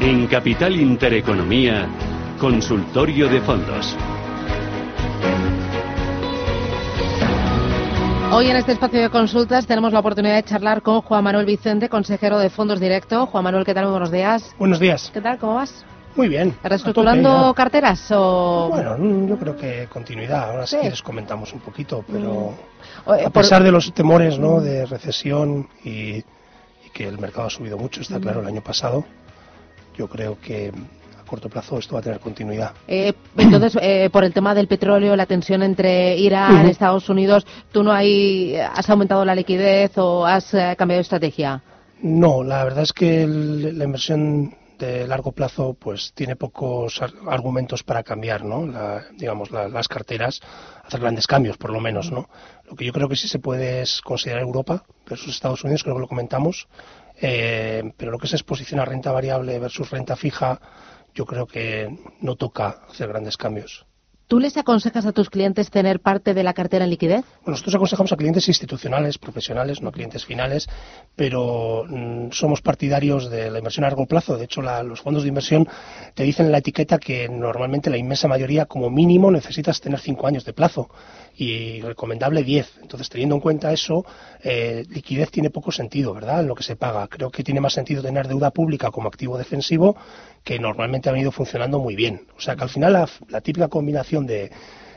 En Capital Intereconomía, Consultorio de Fondos. Hoy en este espacio de consultas tenemos la oportunidad de charlar con Juan Manuel Vicente, consejero de Fondos Directo. Juan Manuel, ¿qué tal? Muy buenos días. Buenos días. ¿Qué tal? ¿Cómo vas? Muy bien. ¿Reestructurando carteras o...? Bueno, mm, yo creo que continuidad. Ahora si Sí. Mm. quieres comentamos un poquito, pero O, eh, a por- pesar de los temores ¿no? de recesión y, y que el mercado ha subido mucho, está claro, el año pasado, yo creo que a corto plazo esto va a tener continuidad. eh, entonces, eh, por el tema del petróleo, la tensión entre Irán y Ujú. Estados Unidos, ¿tú no hay, has aumentado la liquidez o has eh, cambiado de estrategia? No, la verdad es que el- la inversión de largo plazo pues tiene pocos ar- argumentos para cambiar, ¿no? La- digamos la- las carteras, hacer grandes cambios por lo menos, ¿no? Lo que yo creo que sí se puede es considerar Europa versus Estados Unidos, creo que lo comentamos, eh, pero lo que es exposición a renta variable versus renta fija, yo creo que no toca hacer grandes cambios. ¿Tú les aconsejas a tus clientes tener parte de la cartera en liquidez? Bueno, nosotros aconsejamos a clientes institucionales, profesionales, no clientes finales, pero mm, somos partidarios de la inversión a largo plazo. De hecho, la- los fondos de inversión te dicen en la etiqueta que normalmente la inmensa mayoría, como mínimo, necesitas tener cinco años de plazo y recomendable 10. Entonces, teniendo en cuenta eso, eh, liquidez tiene poco sentido, ¿verdad? En lo que se paga. Creo que tiene más sentido tener deuda pública como activo defensivo, que normalmente ha venido funcionando muy bien. O sea que al final la, la típica combinación de,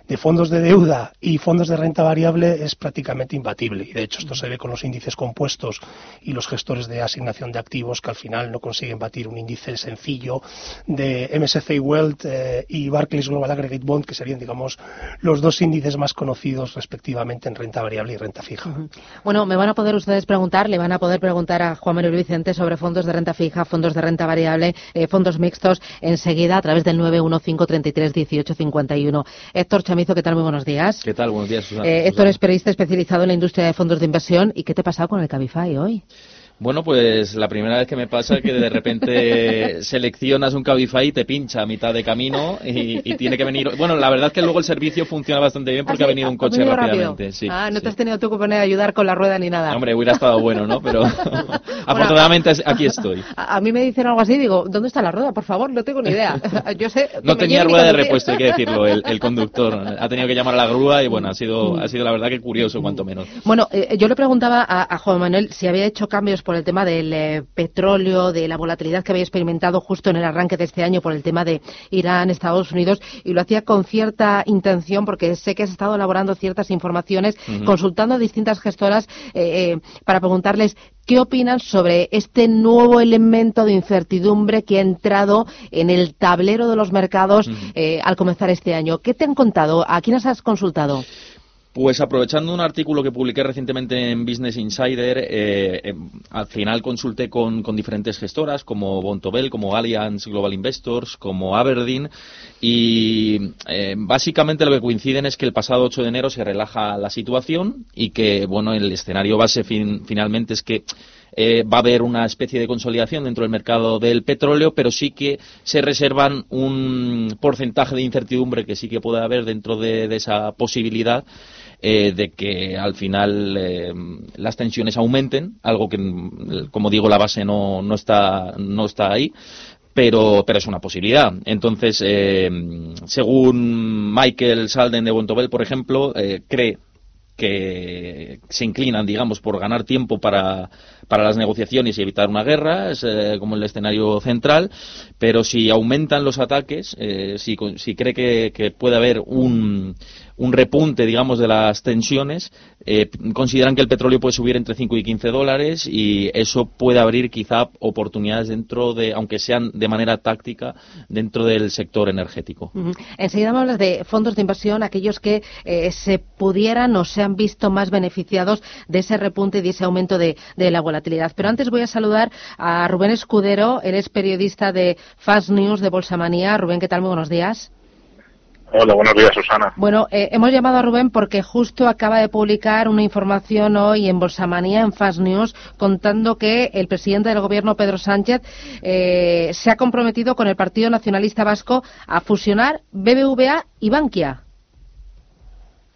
de fondos de deuda y fondos de renta variable es prácticamente imbatible. Y de hecho esto se ve con los índices compuestos y los gestores de asignación de activos que al final no consiguen batir un índice sencillo de MSCI World eh, y Barclays Global Aggregate Bond, que serían, digamos, los dos índices más conocidos respectivamente en renta variable y renta fija. Bueno, me van a poder ustedes preguntar, le van a poder preguntar a Juan Manuel Vicente sobre fondos de renta fija, fondos de renta variable, eh, fondos mixtos, enseguida a través del 915331851. Héctor Chamizo, ¿qué tal? Muy buenos días. ¿Qué tal? Buenos días, Susana. Eh, Héctor es periodista especializado en la industria de fondos de inversión. ¿Y qué te ha pasado con el Cabify hoy? Bueno, pues la primera vez que me pasa que de repente seleccionas un Cabify y te pincha a mitad de camino y, y tiene que venir. Bueno, la verdad es que luego el servicio funciona bastante bien porque Ah, ha venido un coche venido rápidamente. Sí, ah, no sí. te has tenido tú que poner a ayudar con la rueda ni nada. Hombre, hubiera estado bueno, ¿no? Pero afortunadamente aquí estoy. A, a mí me dicen algo así, digo, ¿dónde está la rueda? Por favor, no tengo ni idea. Yo sé. que No tenía rueda de repuesto, hay que decirlo, el, el conductor. Ha tenido que llamar a la grúa y bueno, ha sido, ha sido la verdad que curioso, cuanto menos. Bueno, eh, yo le preguntaba a, a Juan Manuel si había hecho cambios por el tema del eh, petróleo, de la volatilidad que había experimentado justo en el arranque de este año por el tema de Irán, Estados Unidos, y lo hacía con cierta intención porque sé que has estado elaborando ciertas informaciones, consultando a distintas gestoras eh, eh, para preguntarles qué opinan sobre este nuevo elemento de incertidumbre que ha entrado en el tablero de los mercados eh, al comenzar este año. ¿Qué te han contado? ¿A quiénes has consultado? Pues aprovechando un artículo que publiqué recientemente en Business Insider, eh, eh, al final consulté con, diferentes gestoras como Bontobel, como Allianz Global Investors, como Aberdeen y eh, básicamente lo que coinciden es que el pasado 8 de enero se relaja la situación y que bueno el escenario base fin- finalmente es que eh, va a haber una especie de consolidación dentro del mercado del petróleo, pero sí que se reservan un porcentaje de incertidumbre que sí que puede haber dentro de, de esa posibilidad eh, de que al final eh, las tensiones aumenten, algo que, como digo, la base no, no, está, no está ahí. Pero, pero es una posibilidad. Entonces, eh, según Michael Salden de Bontobel, por ejemplo, eh, cree que se inclinan, digamos, por ganar tiempo para, para las negociaciones y evitar una guerra, es eh, como el escenario central, pero si aumentan los ataques, eh, si, si cree que, que puede haber un, un repunte, digamos, de las tensiones, eh, consideran que el petróleo puede subir entre 5 y 15 dólares y eso puede abrir quizá oportunidades dentro de, aunque sean de manera táctica, dentro del sector energético. Enseguida hablas de fondos de inversión, aquellos que eh, se pudieran o se han visto más beneficiados de ese repunte y de ese aumento de, la volatilidad. Pero antes voy a saludar a Rubén Escudero, él es periodista de Fast News de Bolsamanía. Rubén, ¿qué tal? Muy buenos días. Hola, buenos días, Susana. Bueno, eh, hemos llamado a Rubén porque justo acaba de publicar una información hoy en Bolsamanía, en Fast News, contando que el presidente del gobierno, Pedro Sánchez, eh, se ha comprometido con el Partido Nacionalista Vasco a fusionar BBVA y Bankia.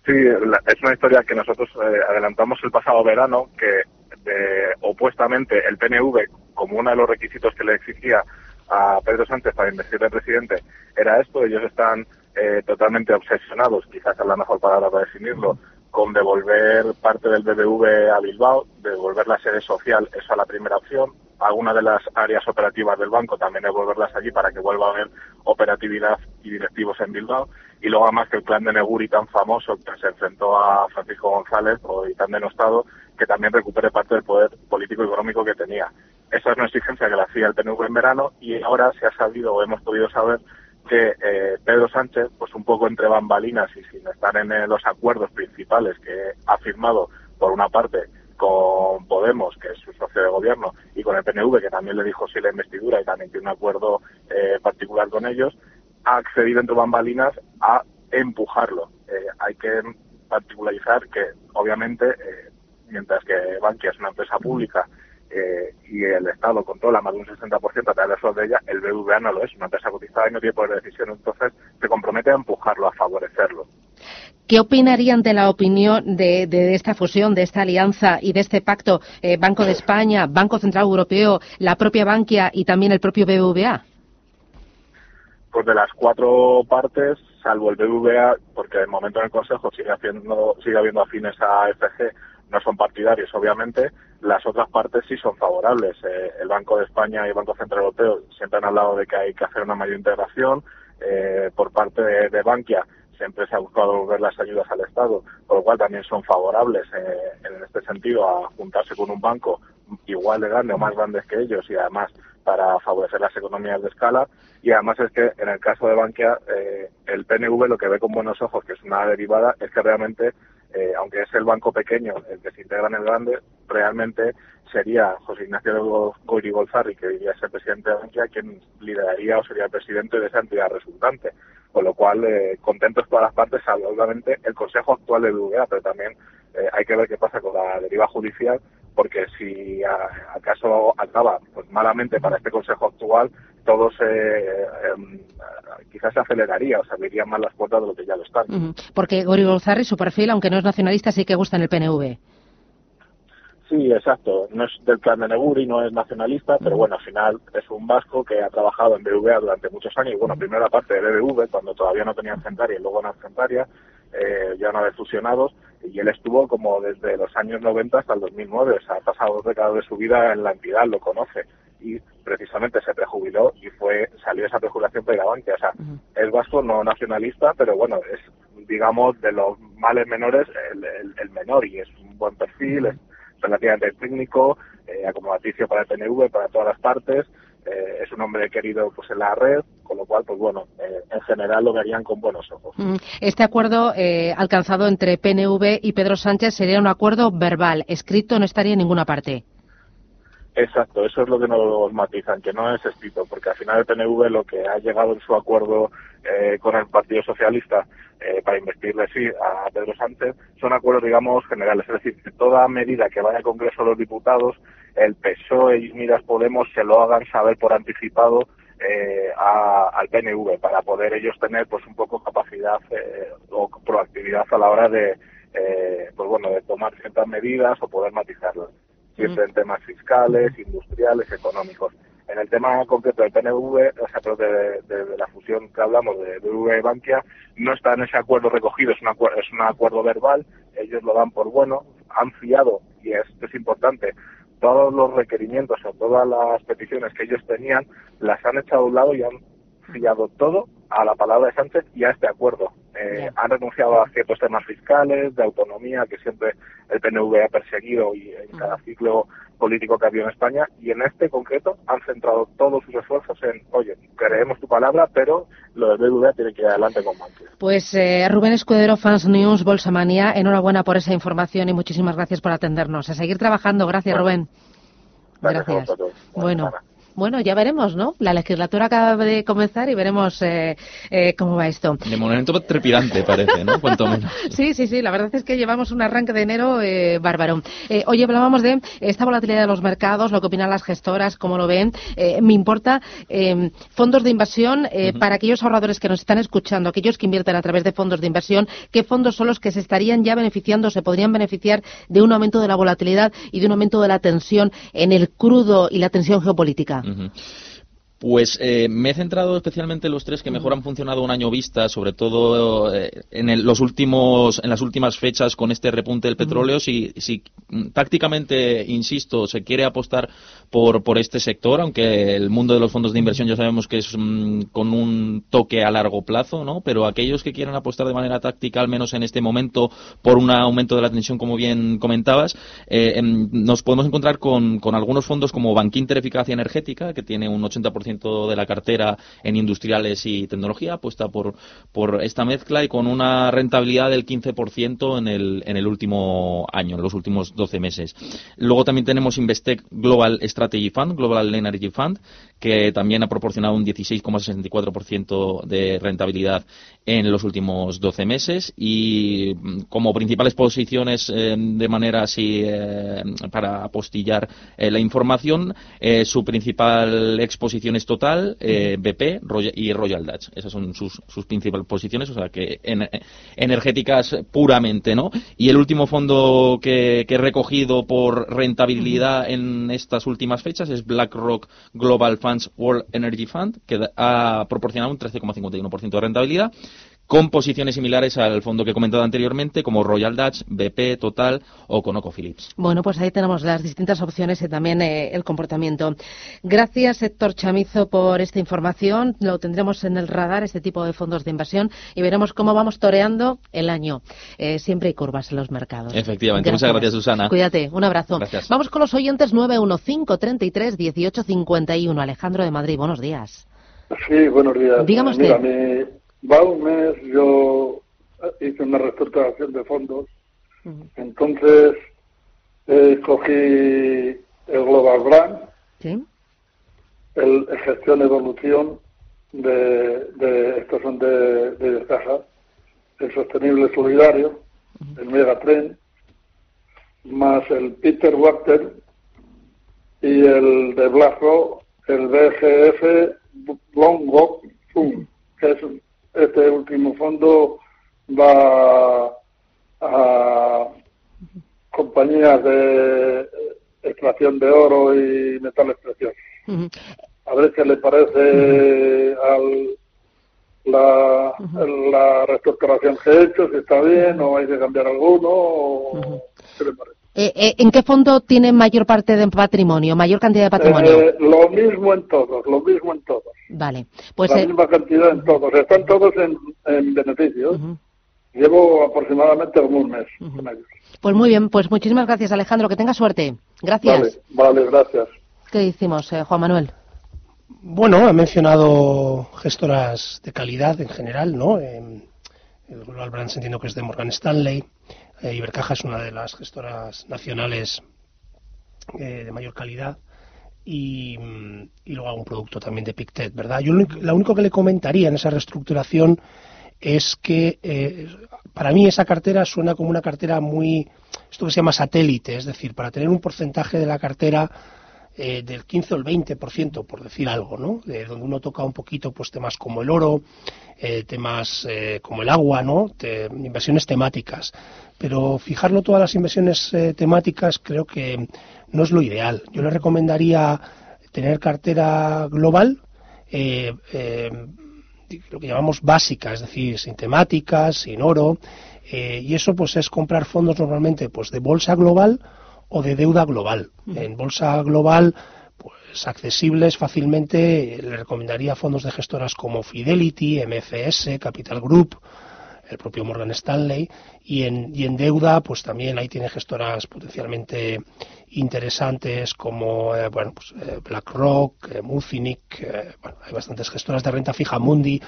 Sí, es una historia que nosotros eh, adelantamos el pasado verano, que opuestamente el PNV, como uno de los requisitos que le exigía a Pedro Sánchez para investir de presidente, era esto. Ellos están eh, totalmente obsesionados, quizás es la mejor palabra para definirlo, con devolver parte del BBV a Bilbao, devolver la sede social, esa es la primera opción. Algunas de las áreas operativas del banco también devolverlas allí para que vuelva a haber operatividad y directivos en Bilbao. Y luego además que el plan de Neguri tan famoso que se enfrentó a Francisco González y tan denostado, que también recupere parte del poder político y económico que tenía. Esa es una exigencia que le hacía el PNV en verano y ahora se ha sabido o hemos podido saber que eh, Pedro Sánchez, pues un poco entre bambalinas y sin estar en eh, los acuerdos principales que ha firmado, por una parte, con Podemos, que es su socio de gobierno, y con el PNV, que también le dijo sí la investidura y también tiene un acuerdo eh, particular con ellos, ha accedido entre bambalinas a empujarlo. hay que particularizar que, obviamente, mientras que Bankia es una empresa pública eh, y el Estado controla más de un 60% a través de ella, el BVA no lo es, una empresa cotizada y no tiene poder de decisión, entonces se compromete a empujarlo, a favorecerlo. ¿Qué opinarían de la opinión de, esta fusión, de esta alianza y de este pacto eh, Banco de España, Banco Central Europeo, la propia Bankia y también el propio BBVA? Pues de las cuatro partes, salvo el BBVA, porque de momento en el Consejo sigue, haciendo, sigue habiendo afines a FG, no son partidarios, obviamente. Las otras partes sí son favorables. Eh, el Banco de España y el Banco Central Europeo siempre han hablado de que hay que hacer una mayor integración. Eh, por parte de, Bankia siempre se ha buscado devolver las ayudas al Estado, por lo cual también son favorables eh, en este sentido a juntarse con un banco igual de grande o más grandes que ellos y además para favorecer las economías de escala. Y además es que en el caso de Bankia, el PNV lo que ve con buenos ojos, que es una derivada, es que realmente eh, aunque es el banco pequeño el que se integra en el grande, realmente sería José Ignacio Goyri Golzarri, que diría ser presidente de Bankia, quien lideraría o sería el presidente de esa entidad resultante. Con lo cual, eh, contentos todas las partes, obviamente el Consejo actual de BVA, pero también eh, hay que ver qué pasa con la deriva judicial, porque si acaso acaba pues malamente para este Consejo actual, todo se em, quizás se aceleraría o se abrirían más las puertas de lo que ya lo están. Porque Gori Golzarri, su perfil, aunque no es nacionalista, sí que gusta en el PNV. Sí, exacto. No es del clan de Neguri, no es nacionalista, pero bueno, al final es un vasco que ha trabajado en BVA durante muchos años. Y bueno, primero la parte de BBV, cuando todavía no tenían Centaria y luego en Centaria, eh, ya una vez fusionados, y él estuvo como desde los años 90 hasta el 2009, o sea, ha pasado dos décadas de su vida en la entidad, lo conoce, y precisamente se prejubiló y fue salió esa prejubilación para Bankia. O sea, es vasco, no nacionalista, pero bueno, es, digamos, de los males menores, el, menor, y es un buen perfil, es relativamente técnico, eh, acomodaticio para el PNV, para todas las partes, eh, es un hombre querido pues en la red, cual, pues bueno, eh, en general lo verían con buenos ojos. Este acuerdo eh, alcanzado entre PNV y Pedro Sánchez sería un acuerdo verbal, escrito no estaría en ninguna parte. Exacto, eso es lo que nos matizan, que no es escrito, porque al final el PNV lo que ha llegado en su acuerdo eh, con el Partido Socialista eh, para investirle sí a Pedro Sánchez son acuerdos, digamos, generales. Es decir, que toda medida que vaya al Congreso de los Diputados, el PSOE y Unidas Podemos se lo hagan saber por anticipado eh, al PNV para poder ellos tener pues un poco capacidad o proactividad a la hora de pues bueno de tomar ciertas medidas o poder matizarlas. Siempre en temas fiscales, industriales, económicos. En el tema concreto del PNV, o sea, de, la fusión que hablamos de BV y Bankia, no está en ese acuerdo recogido, es un acuerdo, es un acuerdo verbal, ellos lo dan por bueno, han fiado, y esto es importante, todos los requerimientos o todas las peticiones que ellos tenían, las han echado a un lado y han fiado todo a la palabra de Sánchez y a este acuerdo. Eh, han renunciado a ciertos temas fiscales, de autonomía, que siempre el PNV ha perseguido y en cada ciclo político que ha habido en España. Y en este concreto han centrado todos sus esfuerzos en, oye, creemos tu palabra, pero lo del BBVA tiene que ir adelante con Bankia. Pues eh, Rubén Escudero, Fans News, Bolsamania, enhorabuena por esa información y muchísimas gracias por atendernos. A seguir trabajando. Gracias, Rubén. Gracias. Bueno. Bueno, ya veremos, ¿no? La legislatura acaba de comenzar y veremos eh, eh, cómo va esto. De momento trepidante parece, ¿no? Cuanto menos. sí, sí, sí. La verdad es que llevamos un arranque de enero eh, bárbaro. Eh, oye, hablábamos de esta volatilidad de los mercados, lo que opinan las gestoras, cómo lo ven. Eh, me importa eh, fondos de inversión uh para aquellos ahorradores que nos están escuchando, aquellos que invierten a través de fondos de inversión, ¿qué fondos son los que se estarían ya beneficiando, se podrían beneficiar de un aumento de la volatilidad y de un aumento de la tensión en el crudo y la tensión geopolítica? Mm-hmm. Pues eh, me he centrado especialmente en los tres que mejor han funcionado un año vista, sobre todo eh, en el, los últimos, en las últimas fechas con este repunte del petróleo. Si, si tácticamente, insisto, se quiere apostar por, por este sector, aunque el mundo de los fondos de inversión ya sabemos que es mm, con un toque a largo plazo, ¿no? Pero aquellos que quieran apostar de manera táctica, al menos en este momento, por un aumento de la tensión, como bien comentabas, eh, nos podemos encontrar con, con algunos fondos como Bankinter Eficacia Energética, que tiene un 80% de la cartera en industriales y tecnología, apuesta por, por esta mezcla y con una rentabilidad del 15% en el, en el último año, en los últimos 12 meses. Luego también tenemos Investec Global Strategy Fund, Global Energy Fund, que también ha proporcionado un 16,64% de rentabilidad en los últimos 12 meses y mm, como principales posiciones eh, de manera así eh, para apostillar eh, la información, su principal exposición es total, BP y Royal Dutch. Esas son sus, sus principales posiciones, o sea que en, energéticas puramente, ¿no? Y el último fondo que, que he recogido por rentabilidad en estas últimas fechas es BlackRock Global Funds World Energy Fund, que ha proporcionado un 13,51% de rentabilidad con posiciones similares al fondo que he comentado anteriormente, como Royal Dutch, BP, Total o ConocoPhillips. Bueno, pues ahí tenemos las distintas opciones y también eh, el comportamiento. Gracias, Héctor Chamizo, por esta información. Lo tendremos en el radar, este tipo de fondos de inversión, y veremos cómo vamos toreando el año. Eh, siempre hay curvas en los mercados. Efectivamente. Muchas gracias, Susana. Cuídate. Un abrazo. Gracias. Vamos con los oyentes 915 33 18 51. Alejandro de Madrid, buenos días. Sí, buenos días. Dígame usted. Mira, va un mes, yo hice una reestructuración de fondos, uh -huh. entonces eh, cogí el Global Brand, ¿Sí? el, el, Gestión Evolución, de, de estos son de, de caja, el Sostenible Solidario, uh -huh. el Megatren, más el Peter Wachter y el de BlackRock, el BGF Long Walk que es este último fondo va a compañías de extracción de oro y metales preciosos. Uh -huh. A ver qué le parece uh -huh. al, la, uh -huh. la reestructuración que he hecho, si está bien o hay que cambiar alguno, o qué le parece. Eh, eh, ¿En qué fondo tiene mayor parte de patrimonio, mayor cantidad de patrimonio? Eh, lo mismo en todos, lo mismo en todos. Vale. Pues la misma cantidad en todos. Están todos en, en beneficios. Uh -huh. Llevo aproximadamente un mes uh -huh. con ellos. Pues muy bien, pues muchísimas gracias, Alejandro. Que tenga suerte. Gracias. Vale, vale gracias. ¿Qué decimos, Juan Manuel? Bueno, ha mencionado gestoras de calidad en general, ¿no? Eh, el Global Brands entiendo que es de Morgan Stanley. Eh, Ibercaja es una de las gestoras nacionales eh, de mayor calidad y, y, luego algún producto también de Pictet, ¿verdad? Yo lo, lo, único que le comentaría en esa reestructuración es que eh, para mí esa cartera suena como una cartera muy, esto que se llama satélite, es decir, para tener un porcentaje de la cartera eh, del 15 o el 20%, por decir algo, ¿no? De donde uno toca un poquito pues temas como el oro, eh, temas eh, como el agua, ¿no? Inversiones temáticas. Pero fijarlo todas las inversiones eh, temáticas creo que no es lo ideal. Yo le recomendaría tener cartera global, eh, eh, lo que llamamos básica, es decir, sin temáticas, sin oro, y eso pues es comprar fondos normalmente pues de bolsa global o de deuda global. En bolsa global, pues accesibles fácilmente, le recomendaría fondos de gestoras como Fidelity, MFS, Capital Group, el propio Morgan Stanley, y en, y en deuda, pues también ahí tiene gestoras potencialmente interesantes como eh, bueno, pues, eh, BlackRock, eh, Mufinich, bueno, hay bastantes gestoras de renta fija, Mundi.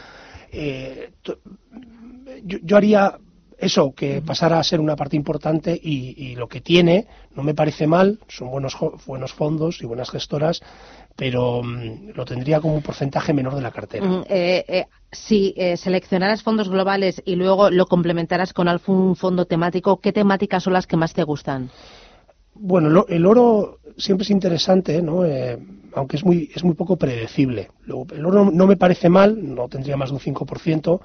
Yo, yo, haría eso, que pasara a ser una parte importante y, y, lo que tiene no me parece mal, son buenos, buenos fondos y buenas gestoras, pero mm, lo tendría como un porcentaje menor de la cartera. Mm, eh, eh, si eh, seleccionaras fondos globales y luego lo complementaras con algún fondo temático, ¿qué temáticas son las que más te gustan? Bueno, el oro siempre es interesante, ¿no? aunque es muy, es muy poco predecible. el oro no me parece mal, no tendría más de un 5%,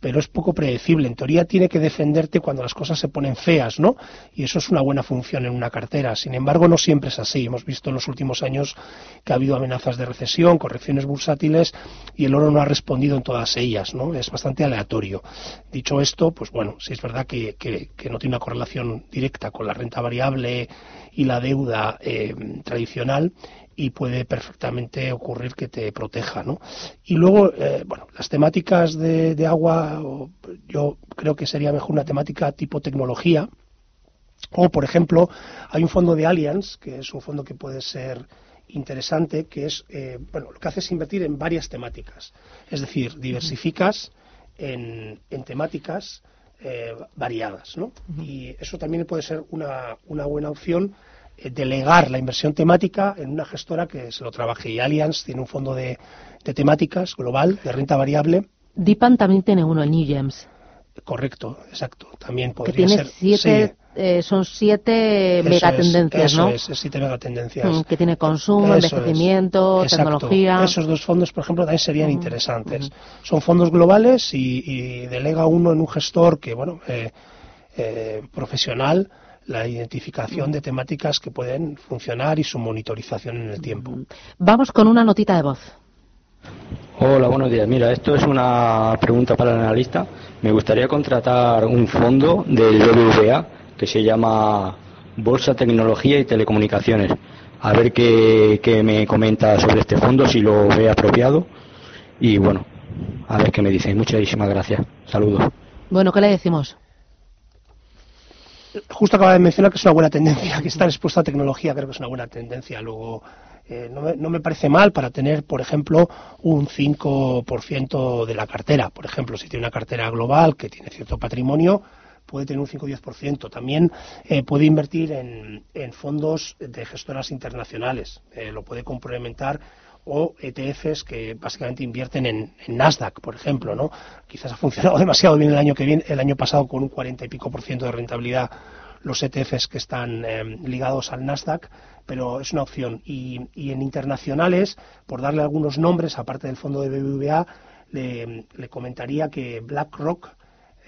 pero es poco predecible. En teoría tiene que defenderte cuando las cosas se ponen feas, ¿no? Y eso es una buena función en una cartera. Sin embargo, no siempre es así. Hemos visto en los últimos años que ha habido amenazas de recesión, correcciones bursátiles y el oro no ha respondido en todas ellas, ¿no? Es bastante aleatorio. Dicho esto, pues bueno, sí es verdad que, no tiene una correlación directa con la renta variable y la deuda eh, tradicional, y puede perfectamente ocurrir que te proteja. ¿no? Y luego, eh, bueno, las temáticas de, agua, yo creo que sería mejor una temática tipo tecnología. O, por ejemplo, hay un fondo de Allianz, que es un fondo que puede ser interesante, que es, eh, bueno, lo que hace es invertir en varias temáticas. Es decir, diversificas en, temáticas eh, variadas, ¿no? Y eso también puede ser una, una buena opción delegar la inversión temática en una gestora que se lo trabaje. Y Allianz tiene un fondo de, temáticas global, de renta variable. Dipan también tiene uno, el New Gems. Correcto, exacto. También podría ser. Siete, eh, son siete megatendencias, ¿no? Es, siete megatendencias. Mm, que tiene consumo, envejecimiento, tecnología. Esos dos fondos, por ejemplo, también serían interesantes. Son fondos globales y, delega uno en un gestor que, bueno, eh, profesional la identificación de temáticas que pueden funcionar y su monitorización en el tiempo. Vamos con una notita de voz. Hola, buenos días. Mira, esto es una pregunta para el analista. Me gustaría contratar un fondo del BBVA que se llama Bolsa Tecnología y Telecomunicaciones. A ver qué, qué me comenta sobre este fondo, si lo ve apropiado. Y bueno, a ver qué me dice. Muchísimas gracias. Saludos. Bueno, ¿qué le decimos? Justo acaba de mencionar que es una buena tendencia, que está expuesta a tecnología, creo que es una buena tendencia. Luego, eh, no, me, no, me, parece mal para tener, por ejemplo, un 5% de la cartera. Por ejemplo, si tiene una cartera global que tiene cierto patrimonio, puede tener un 5 o 10%. También eh, puede invertir en, en, fondos de gestoras internacionales. Eh, lo puede complementar o ETFs que básicamente invierten en, Nasdaq, por ejemplo, ¿no? Quizás ha funcionado demasiado bien el año que viene, el año pasado con un 40 y pico por ciento de rentabilidad los ETFs que están em, ligados al Nasdaq, pero es una opción. Y, en internacionales, por darle algunos nombres, aparte del fondo de BBVA, le, comentaría que BlackRock,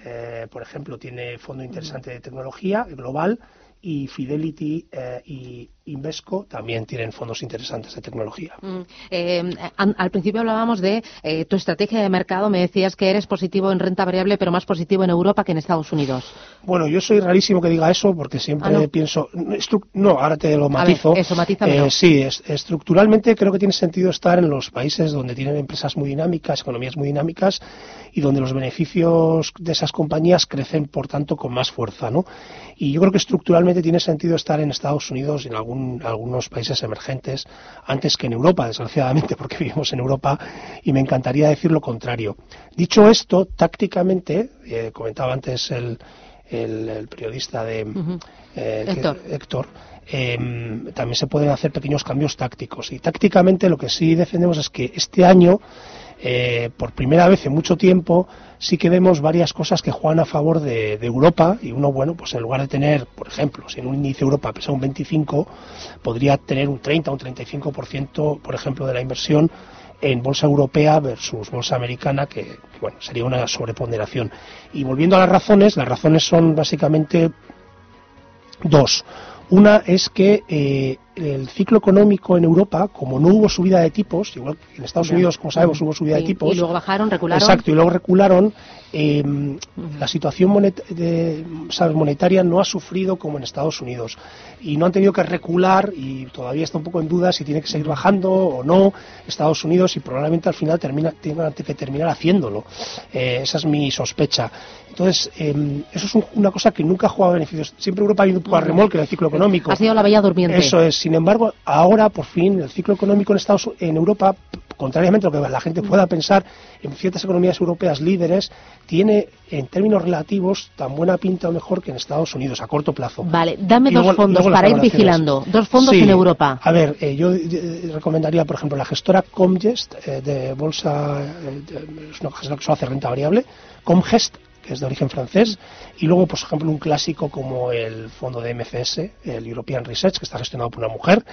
eh, por ejemplo, tiene fondo interesante de tecnología global y Fidelity eh, y Invesco también tienen fondos interesantes de tecnología. Mm, eh, al principio hablábamos de eh, tu estrategia de mercado. Me decías que eres positivo en renta variable, pero más positivo en Europa que en Estados Unidos. Bueno, yo soy rarísimo que diga eso porque siempre ah, pienso. No, ahora te lo matizo. eso, sí, estructuralmente creo que tiene sentido estar en los países donde tienen empresas muy dinámicas, economías muy dinámicas y donde los beneficios de esas compañías crecen, por tanto, con más fuerza. ¿no? Y yo creo que estructuralmente tiene sentido estar en Estados Unidos y en algún, algunos países emergentes antes que en Europa, desgraciadamente, porque vivimos en Europa y me encantaría decir lo contrario. Dicho esto, tácticamente, eh, comentaba antes el, el, periodista de eh, Héctor, em, también se pueden hacer pequeños cambios tácticos. Y tácticamente lo que sí defendemos es que este año eh, por primera vez en mucho tiempo sí que vemos varias cosas que juegan a favor de, Europa y uno, bueno, pues en lugar de tener, por ejemplo, si en un índice Europa pesa un 25, podría tener un 30 o un 35%, por ejemplo, de la inversión en bolsa europea versus bolsa americana, que, bueno, sería una sobreponderación. Y volviendo a las razones, las razones son básicamente dos. Una es que eh, el ciclo económico en Europa, como no hubo subida de tipos, igual que en Estados Unidos, como sabemos, hubo subida de tipos. Y luego bajaron, recularon. Exacto, y luego recularon. Eh, la situación monet de, ¿sabes? monetaria no ha sufrido como en Estados Unidos y no han tenido que recular y todavía está un poco en duda si tiene que seguir bajando o no Estados Unidos y probablemente al final termina, tenga que terminar haciéndolo. Eh, esa es mi sospecha. Entonces, eh, eso es un, una cosa que nunca ha jugado beneficios. Siempre Europa ha ido un poco a remolque del ciclo económico. Ha sido la bella durmiente. Eso es. Sin embargo, ahora, por fin, el ciclo económico en, Estados, en Europa, contrariamente a lo que la gente pueda pensar, en ciertas economías europeas líderes, tiene, en términos relativos, tan buena pinta o mejor que en Estados Unidos, a corto plazo. Vale, dame dos fondos para ir vigilando. Dos fondos Sí. en Europa. A ver, eh, yo eh, recomendaría, por ejemplo, la gestora Comgest eh, de bolsa, es una gestora que solo hace renta variable, Comgest, que es de origen francés, y luego, por ejemplo, un clásico como el fondo de MFS, el European Research, que está gestionado por una mujer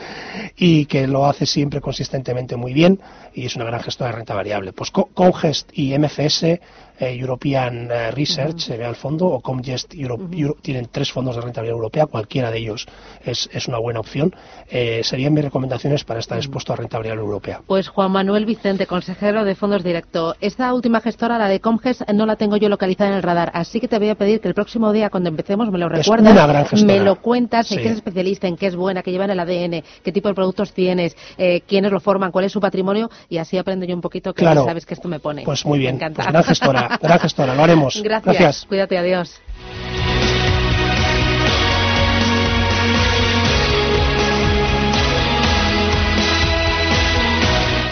y que lo hace siempre consistentemente muy bien y es una gran gestora de renta variable. Pues Co- Comgest y MFS, eh, European eh, Research, se ve al fondo, o Comgest Euro- Euro- tienen tres fondos de renta variable europea, cualquiera de ellos es, es una buena opción. Eh, serían mis recomendaciones para estar expuesto a renta variable europea. Pues Juan Manuel Vicente, consejero de fondos directo. Esta última gestora, la de Comges, no la tengo yo localizada en el radar, así que te voy a pedir que el próximo día, cuando empecemos, me lo Es recuerdas, una gran gestora. me lo cuentas, en qué es especialista, en qué es buena, qué lleva en el ADN, qué tipo de productos tienes, eh, quiénes lo forman, cuál es su patrimonio, y así aprendo yo un poquito, que Claro. sabes que esto me pone. Pues muy bien, Me encanta. pues gran gestora, gran gestora, lo haremos. Gracias. Gracias. Cuídate, adiós.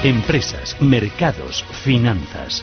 Empresas, mercados, finanzas.